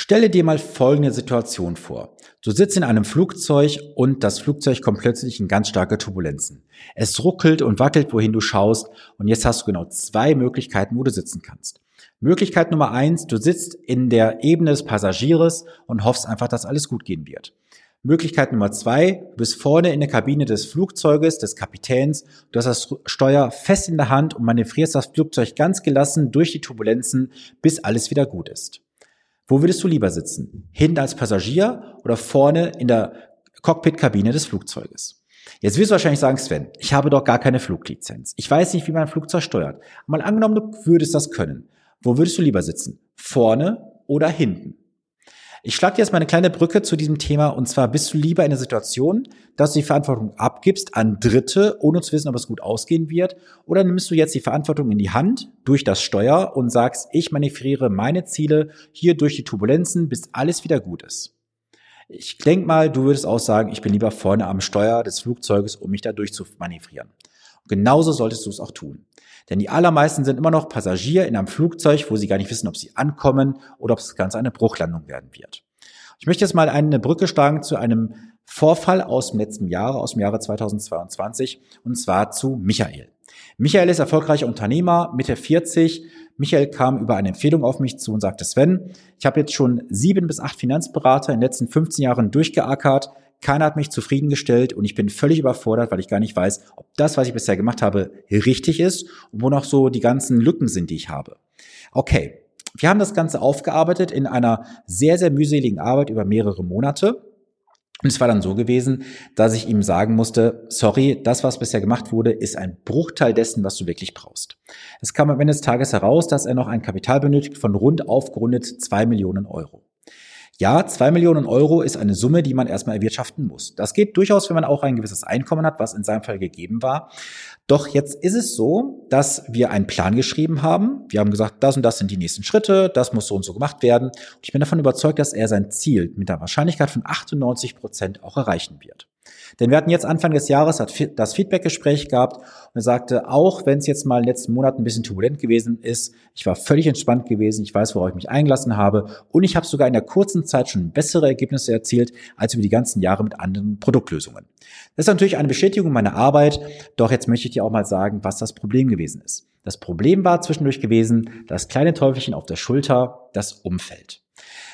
Stelle dir mal folgende Situation vor. Du sitzt in einem Flugzeug und das Flugzeug kommt plötzlich in ganz starke Turbulenzen. Es ruckelt und wackelt, wohin du schaust und jetzt hast du genau zwei Möglichkeiten, wo du sitzen kannst. Möglichkeit Nummer eins, du sitzt in der Ebene des Passagiers und hoffst einfach, dass alles gut gehen wird. Möglichkeit Nummer zwei, du bist vorne in der Kabine des Flugzeuges, des Kapitäns, du hast das Steuer fest in der Hand und manövrierst das Flugzeug ganz gelassen durch die Turbulenzen, bis alles wieder gut ist. Wo würdest du lieber sitzen? Hinten als Passagier oder vorne in der Cockpit-Kabine des Flugzeuges? Jetzt wirst du wahrscheinlich sagen, Sven, ich habe doch gar keine Fluglizenz. Ich weiß nicht, wie man ein Flugzeug steuert. Mal angenommen, du würdest das können. Wo würdest du lieber sitzen? Vorne oder hinten? Ich schlage dir jetzt mal eine kleine Brücke zu diesem Thema und zwar bist du lieber in der Situation, dass du die Verantwortung abgibst an Dritte, ohne zu wissen, ob es gut ausgehen wird, oder nimmst du jetzt die Verantwortung in die Hand durch das Steuer und sagst, ich manövriere meine Ziele hier durch die Turbulenzen, bis alles wieder gut ist. Ich denke mal, du würdest auch sagen, ich bin lieber vorne am Steuer des Flugzeuges, um mich da durchzumanövrieren. Genauso solltest du es auch tun. Denn die allermeisten sind immer noch Passagier in einem Flugzeug, wo sie gar nicht wissen, ob sie ankommen oder ob es ganz eine Bruchlandung werden wird. Ich möchte jetzt mal eine Brücke schlagen zu einem Vorfall aus dem letzten Jahr, aus dem Jahre 2022, und zwar zu Michael. Michael ist erfolgreicher Unternehmer, Mitte 40. Michael kam über eine Empfehlung auf mich zu und sagte, Sven, ich habe jetzt schon sieben bis acht Finanzberater in den letzten 15 Jahren durchgeackert. Keiner hat mich zufriedengestellt und ich bin völlig überfordert, weil ich gar nicht weiß, ob das, was ich bisher gemacht habe, richtig ist und wo noch so die ganzen Lücken sind, die ich habe. Okay, wir haben das Ganze aufgearbeitet in einer sehr, sehr mühseligen Arbeit über mehrere Monate. Und es war dann so gewesen, dass ich ihm sagen musste, sorry, das, was bisher gemacht wurde, ist ein Bruchteil dessen, was du wirklich brauchst. Es kam am Ende des Tages heraus, dass er noch ein Kapital benötigt von rund aufgerundet zwei Millionen Euro. Ja, zwei Millionen Euro ist eine Summe, die man erstmal erwirtschaften muss. Das geht durchaus, wenn man auch ein gewisses Einkommen hat, was in seinem Fall gegeben war. Doch jetzt ist es so, dass wir einen Plan geschrieben haben. Wir haben gesagt, das und das sind die nächsten Schritte, das muss so und so gemacht werden. Und ich bin davon überzeugt, dass er sein Ziel mit der Wahrscheinlichkeit von 98 Prozent auch erreichen wird. Denn wir hatten jetzt Anfang des Jahres das Feedbackgespräch gehabt und er sagte, auch wenn es jetzt mal in den letzten Monaten ein bisschen turbulent gewesen ist, ich war völlig entspannt gewesen, ich weiß, worauf ich mich eingelassen habe und ich habe sogar in der kurzen Zeit schon bessere Ergebnisse erzielt als über die ganzen Jahre mit anderen Produktlösungen. Das ist natürlich eine Bestätigung meiner Arbeit, doch jetzt möchte ich dir auch mal sagen, was das Problem gewesen ist. Das Problem war zwischendurch gewesen, das kleine Teufelchen auf der Schulter, das Umfeld.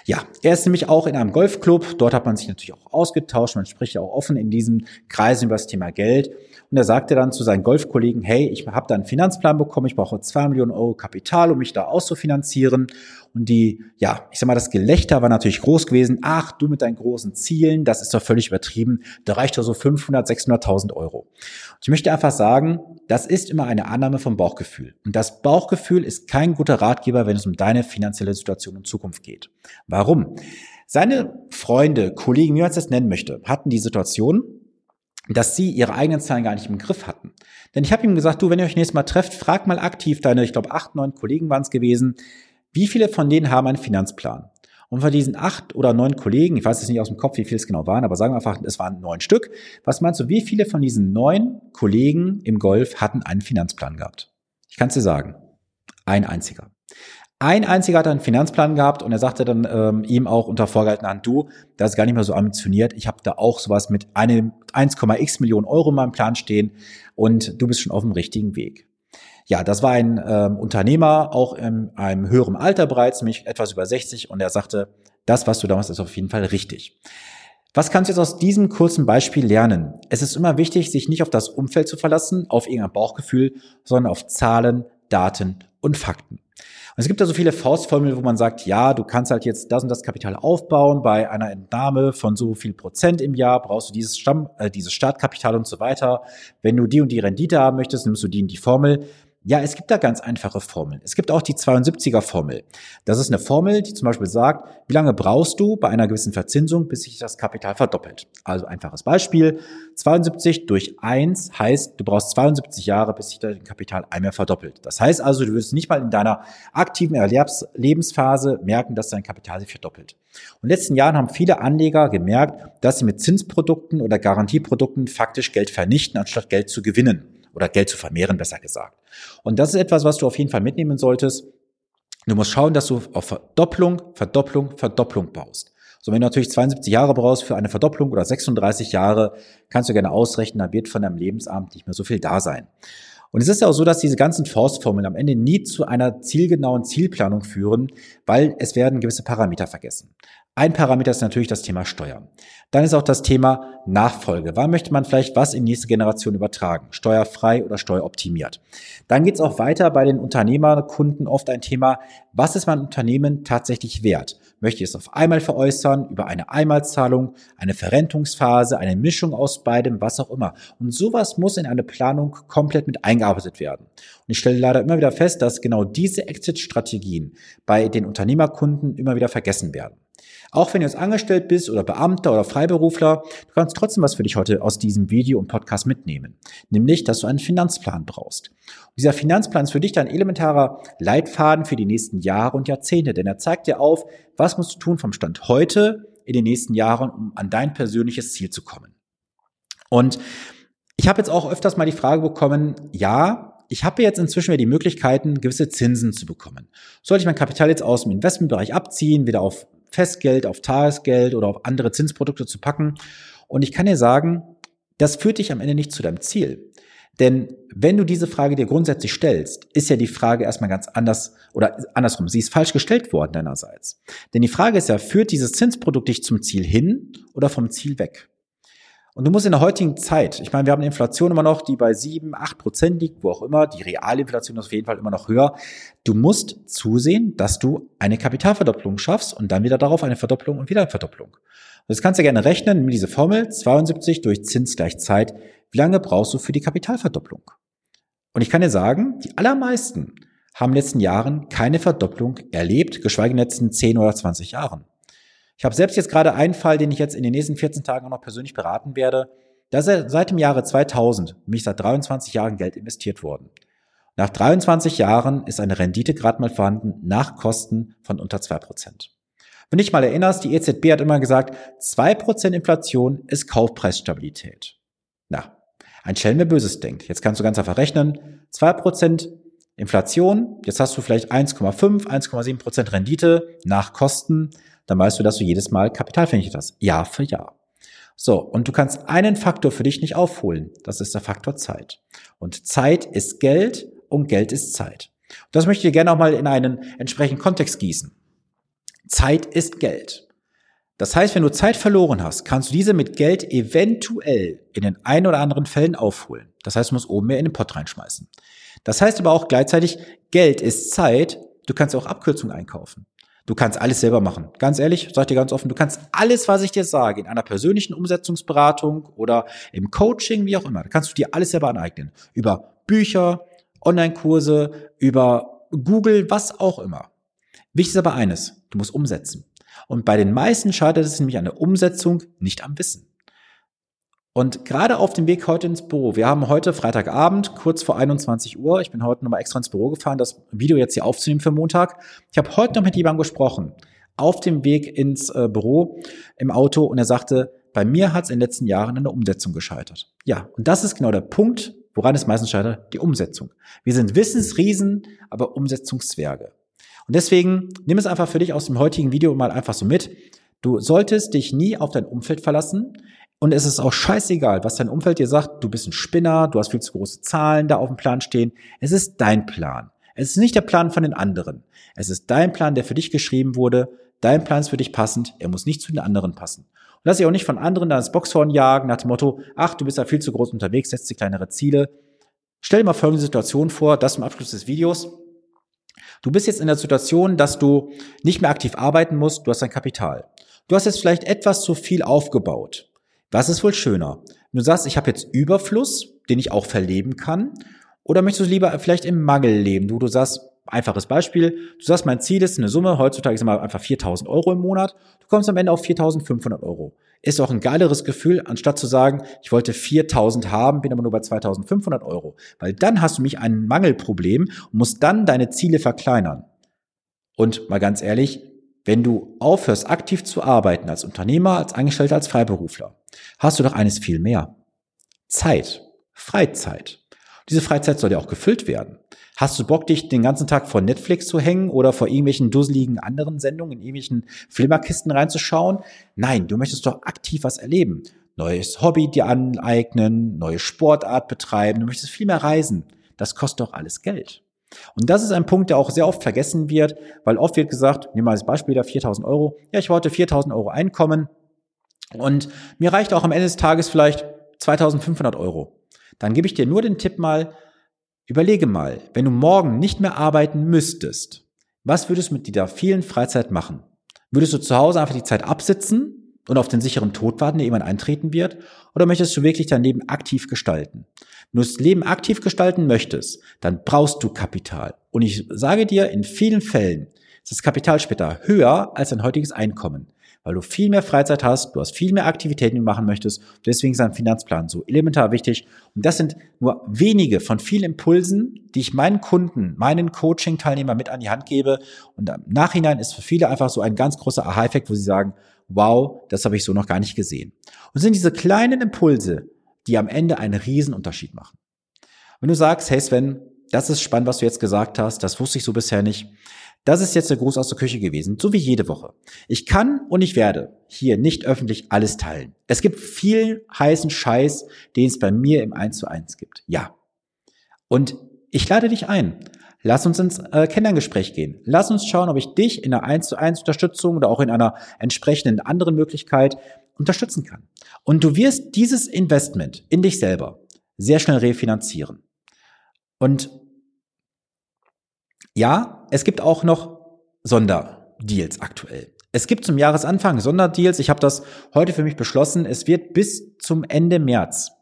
Ja, er ist nämlich auch in einem Golfclub. Dort hat man sich natürlich auch ausgetauscht. Man spricht ja auch offen in diesen Kreisen über das Thema Geld. Und er sagte dann zu seinen Golfkollegen, hey, ich habe da einen Finanzplan bekommen, ich brauche zwei Millionen Euro Kapital, um mich da auszufinanzieren. Und die, ja, ich sag mal, das Gelächter war natürlich groß gewesen. Ach, du mit deinen großen Zielen, das ist doch völlig übertrieben. Da reicht doch so 500, 600.000 Euro. Und ich möchte einfach sagen, das ist immer eine Annahme vom Bauchgefühl. Und das Bauchgefühl ist kein guter Ratgeber, wenn es um deine finanzielle Situation in Zukunft geht. Warum? Seine Freunde, Kollegen, wie man es das nennen möchte, hatten die Situation, dass sie ihre eigenen Zahlen gar nicht im Griff hatten. Denn ich habe ihm gesagt, du, wenn ihr euch nächstes Mal trefft, frag mal aktiv deine, ich glaube, acht, neun Kollegen waren es gewesen, wie viele von denen haben einen Finanzplan? Und von diesen acht oder neun Kollegen, ich weiß jetzt nicht aus dem Kopf, wie viele es genau waren, aber sagen wir einfach, es waren neun Stück. Was meinst du, wie viele von diesen neun Kollegen im Golf hatten einen Finanzplan gehabt? Ich kann es dir sagen. Ein einziger. Ein einziger hat einen Finanzplan gehabt und er sagte dann ähm, ihm auch unter vorgehaltener Hand, du, das ist gar nicht mehr so ambitioniert. Ich habe da auch sowas mit einem 1,x Millionen Euro in meinem Plan stehen und du bist schon auf dem richtigen Weg. Ja, das war ein ähm, Unternehmer, auch in einem höheren Alter bereits, nämlich etwas über 60, und er sagte, das, was du damals ist auf jeden Fall richtig. Was kannst du jetzt aus diesem kurzen Beispiel lernen? Es ist immer wichtig, sich nicht auf das Umfeld zu verlassen, auf irgendein Bauchgefühl, sondern auf Zahlen, Daten und Fakten. Und es gibt da so viele Faustformeln, wo man sagt, ja, du kannst halt jetzt das und das Kapital aufbauen. Bei einer Entnahme von so viel Prozent im Jahr brauchst du dieses Stamm, äh, dieses Startkapital und so weiter. Wenn du die und die Rendite haben möchtest, nimmst du die und die Formel. Ja, es gibt da ganz einfache Formeln. Es gibt auch die 72er Formel. Das ist eine Formel, die zum Beispiel sagt, wie lange brauchst du bei einer gewissen Verzinsung, bis sich das Kapital verdoppelt. Also einfaches Beispiel. 72 durch 1 heißt, du brauchst 72 Jahre, bis sich dein Kapital einmal verdoppelt. Das heißt also, du wirst nicht mal in deiner aktiven Erwerbslebensphase merken, dass dein Kapital sich verdoppelt. Und in den letzten Jahren haben viele Anleger gemerkt, dass sie mit Zinsprodukten oder Garantieprodukten faktisch Geld vernichten, anstatt Geld zu gewinnen oder Geld zu vermehren, besser gesagt. Und das ist etwas, was du auf jeden Fall mitnehmen solltest. Du musst schauen, dass du auf Verdopplung, Verdopplung, Verdopplung baust. So, wenn du natürlich 72 Jahre brauchst für eine Verdopplung oder 36 Jahre, kannst du gerne ausrechnen, da wird von deinem Lebensabend nicht mehr so viel da sein. Und es ist ja auch so, dass diese ganzen Forstformeln am Ende nie zu einer zielgenauen Zielplanung führen, weil es werden gewisse Parameter vergessen. Ein Parameter ist natürlich das Thema Steuern. Dann ist auch das Thema Nachfolge. Wann möchte man vielleicht was in die nächste Generation übertragen? Steuerfrei oder steueroptimiert? Dann geht es auch weiter bei den Unternehmerkunden oft ein Thema, was ist mein Unternehmen tatsächlich wert? Möchte ich es auf einmal veräußern, über eine Einmalzahlung, eine Verrentungsphase, eine Mischung aus beidem, was auch immer. Und sowas muss in eine Planung komplett mit eingearbeitet werden. Und ich stelle leider immer wieder fest, dass genau diese Exit-Strategien bei den Unternehmerkunden immer wieder vergessen werden. Auch wenn du jetzt angestellt bist oder Beamter oder Freiberufler, du kannst trotzdem was für dich heute aus diesem Video und Podcast mitnehmen. Nämlich, dass du einen Finanzplan brauchst. Und dieser Finanzplan ist für dich dein elementarer Leitfaden für die nächsten Jahre und Jahrzehnte, denn er zeigt dir auf, was musst du tun vom Stand heute in den nächsten Jahren, um an dein persönliches Ziel zu kommen. Und ich habe jetzt auch öfters mal die Frage bekommen, ja, ich habe jetzt inzwischen wieder die Möglichkeiten, gewisse Zinsen zu bekommen. Sollte ich mein Kapital jetzt aus dem Investmentbereich abziehen, wieder auf Festgeld, auf Tagesgeld oder auf andere Zinsprodukte zu packen. Und ich kann dir sagen, das führt dich am Ende nicht zu deinem Ziel. Denn wenn du diese Frage dir grundsätzlich stellst, ist ja die Frage erstmal ganz anders oder andersrum. Sie ist falsch gestellt worden deinerseits. Denn die Frage ist ja, führt dieses Zinsprodukt dich zum Ziel hin oder vom Ziel weg? Und du musst in der heutigen Zeit, ich meine, wir haben eine Inflation immer noch, die bei sieben, acht Prozent liegt, wo auch immer, die Realinflation ist auf jeden Fall immer noch höher. Du musst zusehen, dass du eine Kapitalverdopplung schaffst und dann wieder darauf eine Verdopplung und wieder eine Verdopplung. Und das kannst du gerne rechnen, mit diese Formel 72 durch Zins gleich Zeit. Wie lange brauchst du für die Kapitalverdopplung? Und ich kann dir sagen, die allermeisten haben in den letzten Jahren keine Verdopplung erlebt, geschweige in den letzten 10 oder 20 Jahren. Ich habe selbst jetzt gerade einen Fall, den ich jetzt in den nächsten 14 Tagen auch noch persönlich beraten werde. Da ist seit dem Jahre 2000, nämlich seit 23 Jahren Geld investiert worden. Nach 23 Jahren ist eine Rendite gerade mal vorhanden nach Kosten von unter 2%. Wenn dich mal erinnerst, die EZB hat immer gesagt, 2% Inflation ist Kaufpreisstabilität. Na, ein Schelm, wer Böses denkt. Jetzt kannst du ganz einfach rechnen. 2% Inflation, jetzt hast du vielleicht 1,5, 1,7% Rendite nach Kosten dann weißt du, dass du jedes Mal Kapital vernichtet hast. Jahr für Jahr. So, und du kannst einen Faktor für dich nicht aufholen. Das ist der Faktor Zeit. Und Zeit ist Geld und Geld ist Zeit. Und das möchte ich gerne auch mal in einen entsprechenden Kontext gießen. Zeit ist Geld. Das heißt, wenn du Zeit verloren hast, kannst du diese mit Geld eventuell in den ein oder anderen Fällen aufholen. Das heißt, du musst oben mehr in den Pott reinschmeißen. Das heißt aber auch gleichzeitig, Geld ist Zeit. Du kannst auch Abkürzungen einkaufen. Du kannst alles selber machen. Ganz ehrlich, sag dir ganz offen, du kannst alles, was ich dir sage, in einer persönlichen Umsetzungsberatung oder im Coaching, wie auch immer, kannst du dir alles selber aneignen. Über Bücher, Online-Kurse, über Google, was auch immer. Wichtig ist aber eines, du musst umsetzen. Und bei den meisten scheitert es nämlich an der Umsetzung, nicht am Wissen. Und gerade auf dem Weg heute ins Büro, wir haben heute Freitagabend, kurz vor 21 Uhr, ich bin heute nochmal extra ins Büro gefahren, das Video jetzt hier aufzunehmen für Montag. Ich habe heute noch mit jemandem gesprochen, auf dem Weg ins äh, Büro im Auto und er sagte, bei mir hat es in den letzten Jahren an der Umsetzung gescheitert. Ja, und das ist genau der Punkt, woran es meistens scheitert, die Umsetzung. Wir sind Wissensriesen, aber Umsetzungszwerge. Und deswegen nimm es einfach für dich aus dem heutigen Video mal einfach so mit. Du solltest dich nie auf dein Umfeld verlassen. Und es ist auch scheißegal, was dein Umfeld dir sagt. Du bist ein Spinner, du hast viel zu große Zahlen da auf dem Plan stehen. Es ist dein Plan. Es ist nicht der Plan von den anderen. Es ist dein Plan, der für dich geschrieben wurde. Dein Plan ist für dich passend. Er muss nicht zu den anderen passen. Und lass dich auch nicht von anderen da ins Boxhorn jagen nach dem Motto, ach, du bist da viel zu groß unterwegs, setz dir kleinere Ziele. Stell dir mal folgende Situation vor, das zum Abschluss des Videos. Du bist jetzt in der Situation, dass du nicht mehr aktiv arbeiten musst, du hast dein Kapital. Du hast jetzt vielleicht etwas zu viel aufgebaut. Was ist wohl schöner? Du sagst, ich habe jetzt Überfluss, den ich auch verleben kann, oder möchtest du lieber vielleicht im Mangel leben? Du, du sagst, einfaches Beispiel, du sagst, mein Ziel ist eine Summe, heutzutage ist immer einfach 4000 Euro im Monat, du kommst am Ende auf 4500 Euro. Ist doch ein geileres Gefühl, anstatt zu sagen, ich wollte 4000 haben, bin aber nur bei 2500 Euro. Weil dann hast du mich ein Mangelproblem und musst dann deine Ziele verkleinern. Und mal ganz ehrlich, wenn du aufhörst, aktiv zu arbeiten als Unternehmer, als Angestellter, als Freiberufler, hast du doch eines viel mehr. Zeit. Freizeit. Diese Freizeit soll ja auch gefüllt werden. Hast du Bock, dich den ganzen Tag vor Netflix zu hängen oder vor irgendwelchen dusseligen anderen Sendungen, in irgendwelchen Flimmerkisten reinzuschauen? Nein, du möchtest doch aktiv was erleben. Neues Hobby dir aneignen, neue Sportart betreiben, du möchtest viel mehr reisen. Das kostet doch alles Geld. Und das ist ein Punkt, der auch sehr oft vergessen wird, weil oft wird gesagt, nehmen wir als Beispiel da 4000 Euro. Ja, ich wollte 4000 Euro Einkommen und mir reicht auch am Ende des Tages vielleicht 2500 Euro. Dann gebe ich dir nur den Tipp mal, überlege mal, wenn du morgen nicht mehr arbeiten müsstest, was würdest du mit dieser vielen Freizeit machen? Würdest du zu Hause einfach die Zeit absitzen und auf den sicheren Tod warten, der irgendwann eintreten wird? Oder möchtest du wirklich dein Leben aktiv gestalten? Wenn du das Leben aktiv gestalten möchtest, dann brauchst du Kapital. Und ich sage dir, in vielen Fällen ist das Kapital später höher als dein heutiges Einkommen weil du viel mehr Freizeit hast, du hast viel mehr Aktivitäten, die du machen möchtest. Deswegen ist ein Finanzplan so elementar wichtig. Und das sind nur wenige von vielen Impulsen, die ich meinen Kunden, meinen Coaching-Teilnehmern mit an die Hand gebe. Und im Nachhinein ist für viele einfach so ein ganz großer Aha-Effekt, wo sie sagen, wow, das habe ich so noch gar nicht gesehen. Und sind diese kleinen Impulse, die am Ende einen Riesenunterschied machen. Wenn du sagst, hey Sven, das ist spannend, was du jetzt gesagt hast, das wusste ich so bisher nicht, das ist jetzt der Gruß aus der Küche gewesen, so wie jede Woche. Ich kann und ich werde hier nicht öffentlich alles teilen. Es gibt viel heißen Scheiß, den es bei mir im 1 zu 1 gibt. Ja. Und ich lade dich ein. Lass uns ins äh, Kennenlerngespräch gehen. Lass uns schauen, ob ich dich in einer 1 zu 1 Unterstützung oder auch in einer entsprechenden anderen Möglichkeit unterstützen kann. Und du wirst dieses Investment in dich selber sehr schnell refinanzieren. Und ja, es gibt auch noch Sonderdeals aktuell. Es gibt zum Jahresanfang Sonderdeals. Ich habe das heute für mich beschlossen. Es wird bis zum Ende März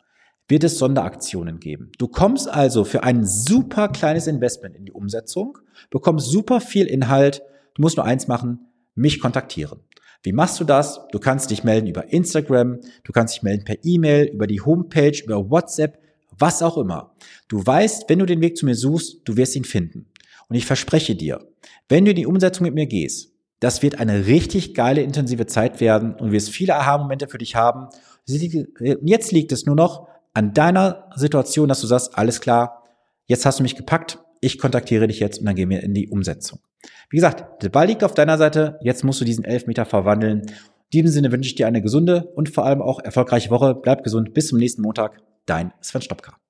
wird es Sonderaktionen geben. Du kommst also für ein super kleines Investment in die Umsetzung, bekommst super viel Inhalt. Du musst nur eins machen, mich kontaktieren. Wie machst du das? Du kannst dich melden über Instagram, du kannst dich melden per E-Mail, über die Homepage, über WhatsApp, was auch immer. Du weißt, wenn du den Weg zu mir suchst, du wirst ihn finden. Und ich verspreche dir, wenn du in die Umsetzung mit mir gehst, das wird eine richtig geile, intensive Zeit werden und wirst viele Aha-Momente für dich haben. Jetzt liegt es nur noch an deiner Situation, dass du sagst, alles klar, jetzt hast du mich gepackt, ich kontaktiere dich jetzt und dann gehen wir in die Umsetzung. Wie gesagt, der Ball liegt auf deiner Seite, jetzt musst du diesen Elfmeter verwandeln. In diesem Sinne wünsche ich dir eine gesunde und vor allem auch erfolgreiche Woche. Bleib gesund, bis zum nächsten Montag. Dein Sven Stopka.